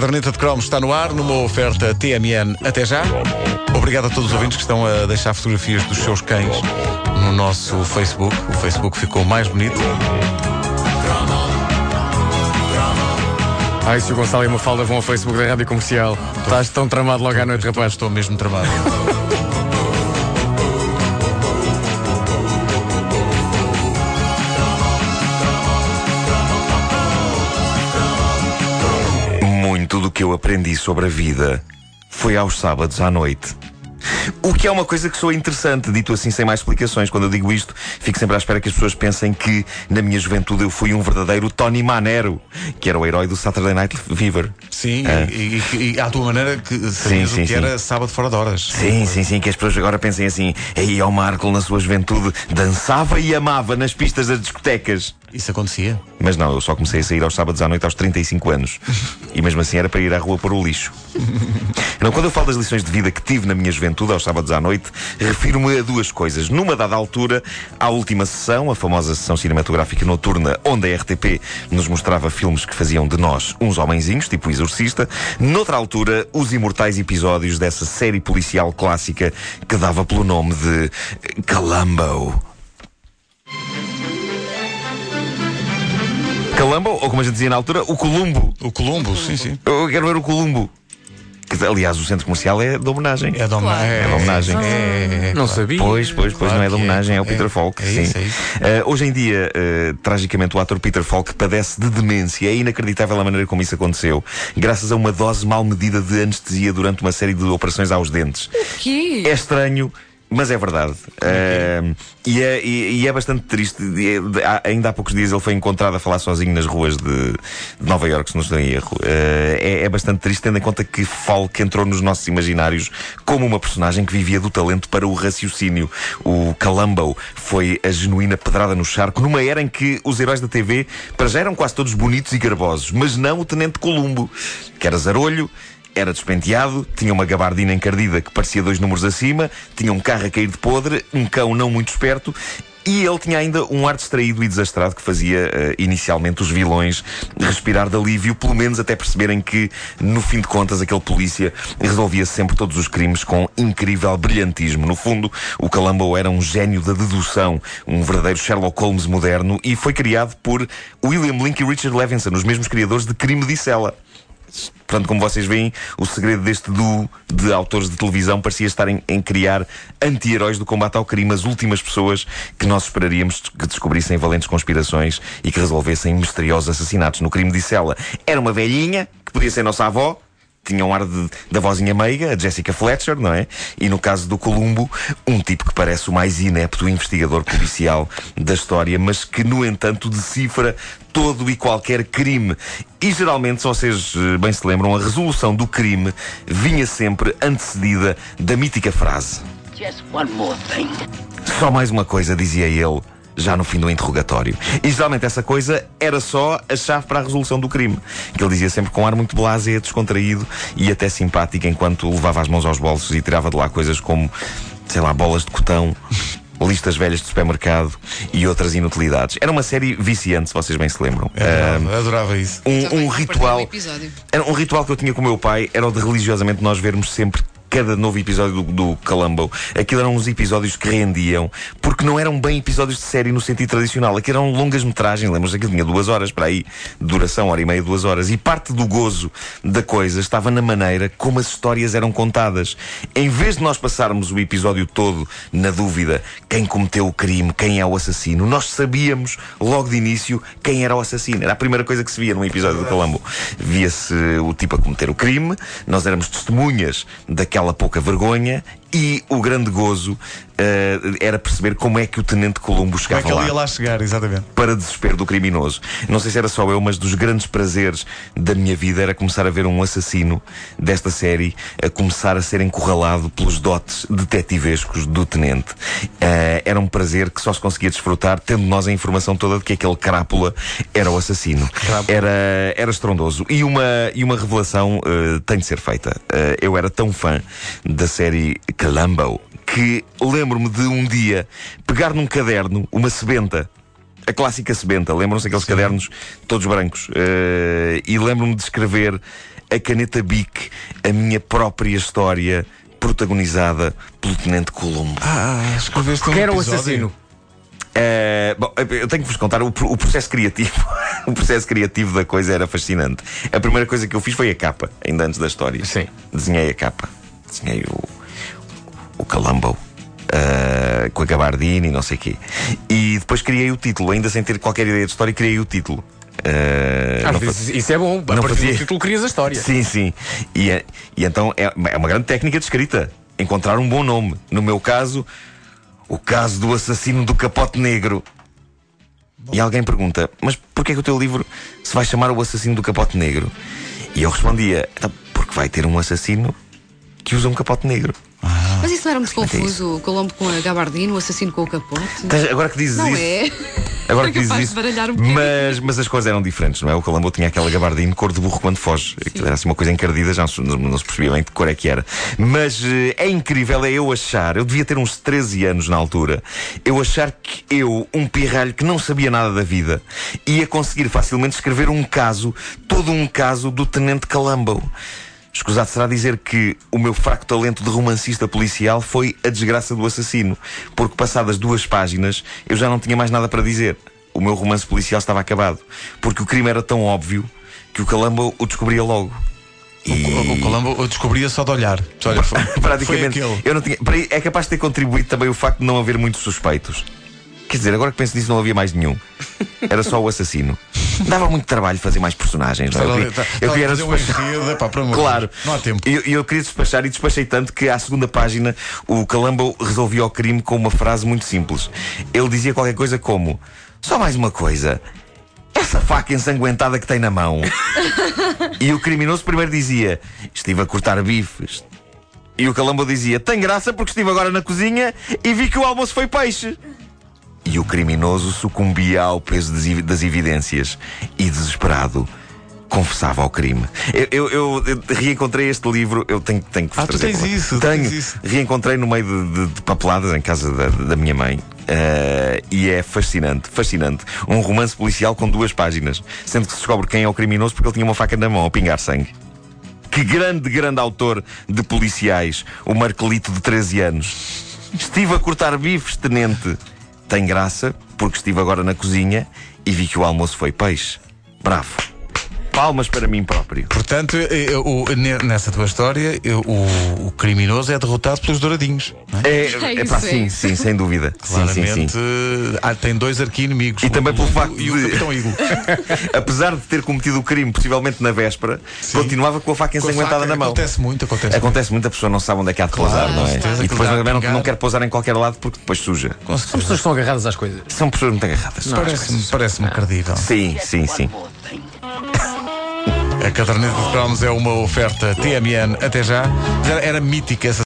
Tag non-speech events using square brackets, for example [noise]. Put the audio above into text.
Caderneta de Cromos está no ar, numa oferta TMN até já. Obrigado a todos os ouvintes que estão a deixar fotografias dos seus cães no nosso Facebook. O Facebook ficou mais bonito. Ai, se o Gonçalo e uma falda vão ao Facebook da Rádio Comercial. Estás tão tramado logo à noite, rapaz. Estou mesmo tramado. [laughs] Muito do que eu aprendi sobre a vida foi aos sábados à noite. O que é uma coisa que soa interessante, dito assim sem mais explicações. Quando eu digo isto, fico sempre à espera que as pessoas pensem que na minha juventude eu fui um verdadeiro Tony Manero, que era o herói do Saturday Night Fever. Sim, Ah. e, e- e à tua maneira que sabias sim, o que sim. era sábado fora de horas. Sim, sim, sim, que as pessoas agora pensem assim: aí ao Marco, na sua juventude, dançava e amava nas pistas das discotecas. Isso acontecia? Mas não, eu só comecei a sair aos sábados à noite aos 35 anos. E mesmo assim era para ir à rua pôr o lixo. Não, quando eu falo das lições de vida que tive na minha juventude, aos sábados à noite, refiro-me a duas coisas. Numa dada altura, à última sessão, a famosa sessão cinematográfica noturna, onde a RTP nos mostrava filmes que faziam de nós uns homenzinhos, tipo o Exorcista. Noutra altura, os imortais episódios dessa série policial clássica que dava pelo nome de Columbo. Columbo, ou como a gente dizia na altura, o Columbo. O Columbo, sim, sim. Eu quero ver o Columbo. Que, aliás, o centro comercial é de homenagem. É de homa- Claro. é, É de homenagem. É, é, é, Não claro. sabia. Pois, pois, pois, Claro não é de é. homenagem, é, o É, Peter Falk. é sim. isso, é isso. Eh, hoje em dia, eh, tragicamente, o ator Peter Falk padece de demência. É inacreditável a maneira como isso aconteceu. Graças a uma dose mal medida de anestesia durante uma série de operações aos dentes. Que? É estranho. Mas é verdade. Eh, e, é, e- e é bastante triste. Ainda há poucos dias ele foi encontrado a falar sozinho nas ruas de, de Nova Iorque, se não estou em erro. Eh, é, é bastante triste, tendo em conta que Falk entrou nos nossos imaginários como uma personagem que vivia do talento para o raciocínio. O Columbo foi a genuína pedrada no charco, numa era em que os heróis da TV para já eram quase todos bonitos e garbosos, mas não o Tenente Columbo, que era zarolho. Era despenteado, tinha uma gabardina encardida que parecia dois números acima, tinha um carro a cair de podre, um cão não muito esperto e ele tinha ainda um ar distraído e desastrado que fazia eh, inicialmente os vilões respirar de alívio, pelo menos até perceberem que, no fim de contas, aquele polícia resolvia sempre todos os crimes com incrível brilhantismo. No fundo, o Columbo era um gênio da dedução, um verdadeiro Sherlock Holmes moderno e foi criado por William Blink e Richard Levinson, os mesmos criadores de Crime de Cela. Portanto, como vocês veem, o segredo deste duo de autores de televisão parecia estar em, em criar anti-heróis do combate ao crime, as últimas pessoas que nós esperaríamos que descobrissem valentes conspirações e que resolvessem misteriosos assassinatos. No crime disse ela, era uma velhinha, que podia ser nossa avó, tinha um ar de, da vozinha meiga, a Jessica Fletcher, não é? E no caso do Columbo, um tipo que parece o mais inepto investigador policial da história, mas que, no entanto, decifra todo e qualquer crime. E geralmente, se vocês eh, bem se lembram, a resolução do crime vinha sempre antecedida da mítica frase. Just one more thing. Só mais uma coisa, dizia ele, já no fim do interrogatório. E geralmente essa coisa era só a chave para a resolução do crime. Que ele dizia sempre com um ar muito blasé, descontraído e até simpático, enquanto levava as mãos aos bolsos e tirava de lá coisas como, sei lá, bolas de cotão. [laughs] Listas velhas de supermercado e outras inutilidades. Era uma série viciante, se vocês bem se lembram. Adorava, adorava isso. Um, um ritual. um. Era um ritual que eu tinha com o meu pai, era o de religiosamente nós vermos sempre cada novo episódio do, do Columbo. Aquilo eram uns episódios que rendiam, porque não eram bem episódios de série no sentido tradicional. Aquilo eram longas metragens, lembras que tinha duas horas para aí, duração, hora e meia, duas horas. E parte do gozo da coisa estava na maneira como as histórias eram contadas. Em vez de nós passarmos o episódio todo na dúvida quem cometeu o crime, quem é o assassino, nós sabíamos logo de início quem era o assassino. Era a primeira coisa que se via num episódio do Columbo. Via-se o tipo a cometer o crime, nós éramos testemunhas daquela pouca vergonha e o grande gozo eh, era perceber como é que o Tenente Columbo Como é chegava que ele ia lá chegar, exatamente? para desespero do criminoso. Não sei se era só eu, mas dos grandes prazeres da minha vida era começar a ver um assassino desta série a começar a ser encurralado pelos dotes detetivescos do tenente. Eh, era um prazer que só se conseguia desfrutar tendo nós a informação toda de que aquele crápula era o assassino. Era, era estrondoso. E uma, e uma revelação eh, tem de ser feita. Eu era tão fã da série Columbo que lembro-me de um dia pegar num caderno uma sebenta a clássica sebenta, lembram-se aqueles cadernos todos brancos? Eh, e lembro-me de escrever a caneta Bic a minha própria história protagonizada pelo Tenente Colombo. Ah, escreveste um Quem era o assassino? Eh, bom, eu tenho que vos contar o, o processo criativo. [laughs] o processo criativo da coisa era fascinante. A primeira coisa que eu fiz foi a capa, ainda antes da história. Sim. Desenhei a capa. Desenhei o, o Columbo. eh, com a gabardina e não sei o quê. E depois criei o título, ainda sem ter qualquer ideia de história, criei o título. Não vezes fa- isso é bom. A não partir fazia- do título crias a história. Sim, sim. E, é- e então é, é uma grande técnica de escrita. Encontrar um bom nome. No meu caso, o caso do assassino do capote negro. E alguém pergunta: Mas porquê que o teu livro se vai chamar O Assassino do Capote Negro? E eu respondia: "Então, Porque vai ter um assassino que usa um capote negro. Mas isso não era muito é confuso? O Colombo com a gabardina, o assassino com o capote? Tens- Agora que dizes Não isso. é? Agora [laughs] que dizes capaz isso. de baralhar um bocadinho. mas, mas as cores eram diferentes, não é? O Colombo tinha aquela gabardina cor de burro quando foge. Aquilo Era assim uma coisa encardida, já não se, não se percebia bem de que cor é que era. Mas eh, é incrível, é eu achar, eu devia ter uns 13 anos na altura, eu achar que eu, um pirralho que não sabia nada da vida, ia conseguir facilmente escrever um caso, todo um caso do Tenente Columbo. Escusado será dizer que o meu fraco talento de romancista policial foi a desgraça do assassino, porque passadas duas páginas eu já não tinha mais nada para dizer. O meu romance policial estava acabado, porque o crime era tão óbvio que o Columbo o descobria logo. O, o, o Colombo eu descobria só de olhar. Olha, foi, [laughs] Praticamente. Eu não tinha, é capaz de ter contribuído também o facto de não haver muitos suspeitos. Quer dizer, agora que penso nisso, não havia mais nenhum. Era só o assassino. Dava muito trabalho fazer mais personagens. não é? Eu queria, Estava- eu queria fazer despachar- um enredo, Claro. Não há tempo. E eu, eu queria despachar e despachei tanto que à segunda página o Columbo resolvia o crime com uma frase muito simples. Ele dizia qualquer coisa como: Só mais uma coisa. Essa faca ensanguentada que tem na mão. [laughs] e o criminoso primeiro dizia: Estive a cortar bifes. E o Columbo dizia: Tem graça porque estive agora na cozinha e vi que o almoço foi peixe. E o criminoso sucumbia ao peso das evi- das evidências e, desesperado, confessava ao crime. Eu, eu- eu- eu reencontrei este livro, eu tenho, tenho que vos Ah, tu trazer tens para lá. isso, tu Tenho. tens isso. Reencontrei no meio de, de- de papeladas em casa da, da minha mãe. eh, e é fascinante, fascinante. Um romance policial com duas páginas, sendo que se descobre quem é o criminoso porque ele tinha uma faca na mão a pingar sangue. Que grande, grande autor de policiais, o Marcelito de 13 anos. Estive a cortar bifes, tenente. Tem graça, porque estive agora na cozinha e vi que o almoço foi peixe. Bravo. Palmas para mim próprio. Portanto, eh, eh, o- nessa tua história, eh, o, o criminoso é derrotado pelos douradinhos. Não é? É, É é pá, é. sim, sim, sem dúvida. Sim, sim, Claramente, sim. eh, há- tem dois arqui-inimigos. E o também pelo facto E o de- Capitão Eagle. [laughs] Apesar de ter cometido o crime, possivelmente na véspera, continuava com a faca ensanguentada na mão. Acontece muito, acontece muito. Acontece muito, a pessoa não sabe onde é que há de Claro, pousar, não é? E depois a não, não, quer pousar em qualquer lado porque depois suja. Certeza. pessoas estão agarradas às coisas. São pessoas muito agarradas. Parece-me parece credível. Sim, sim, sim. A caderneta de cromos é uma oferta TMN até. Já era mítica essa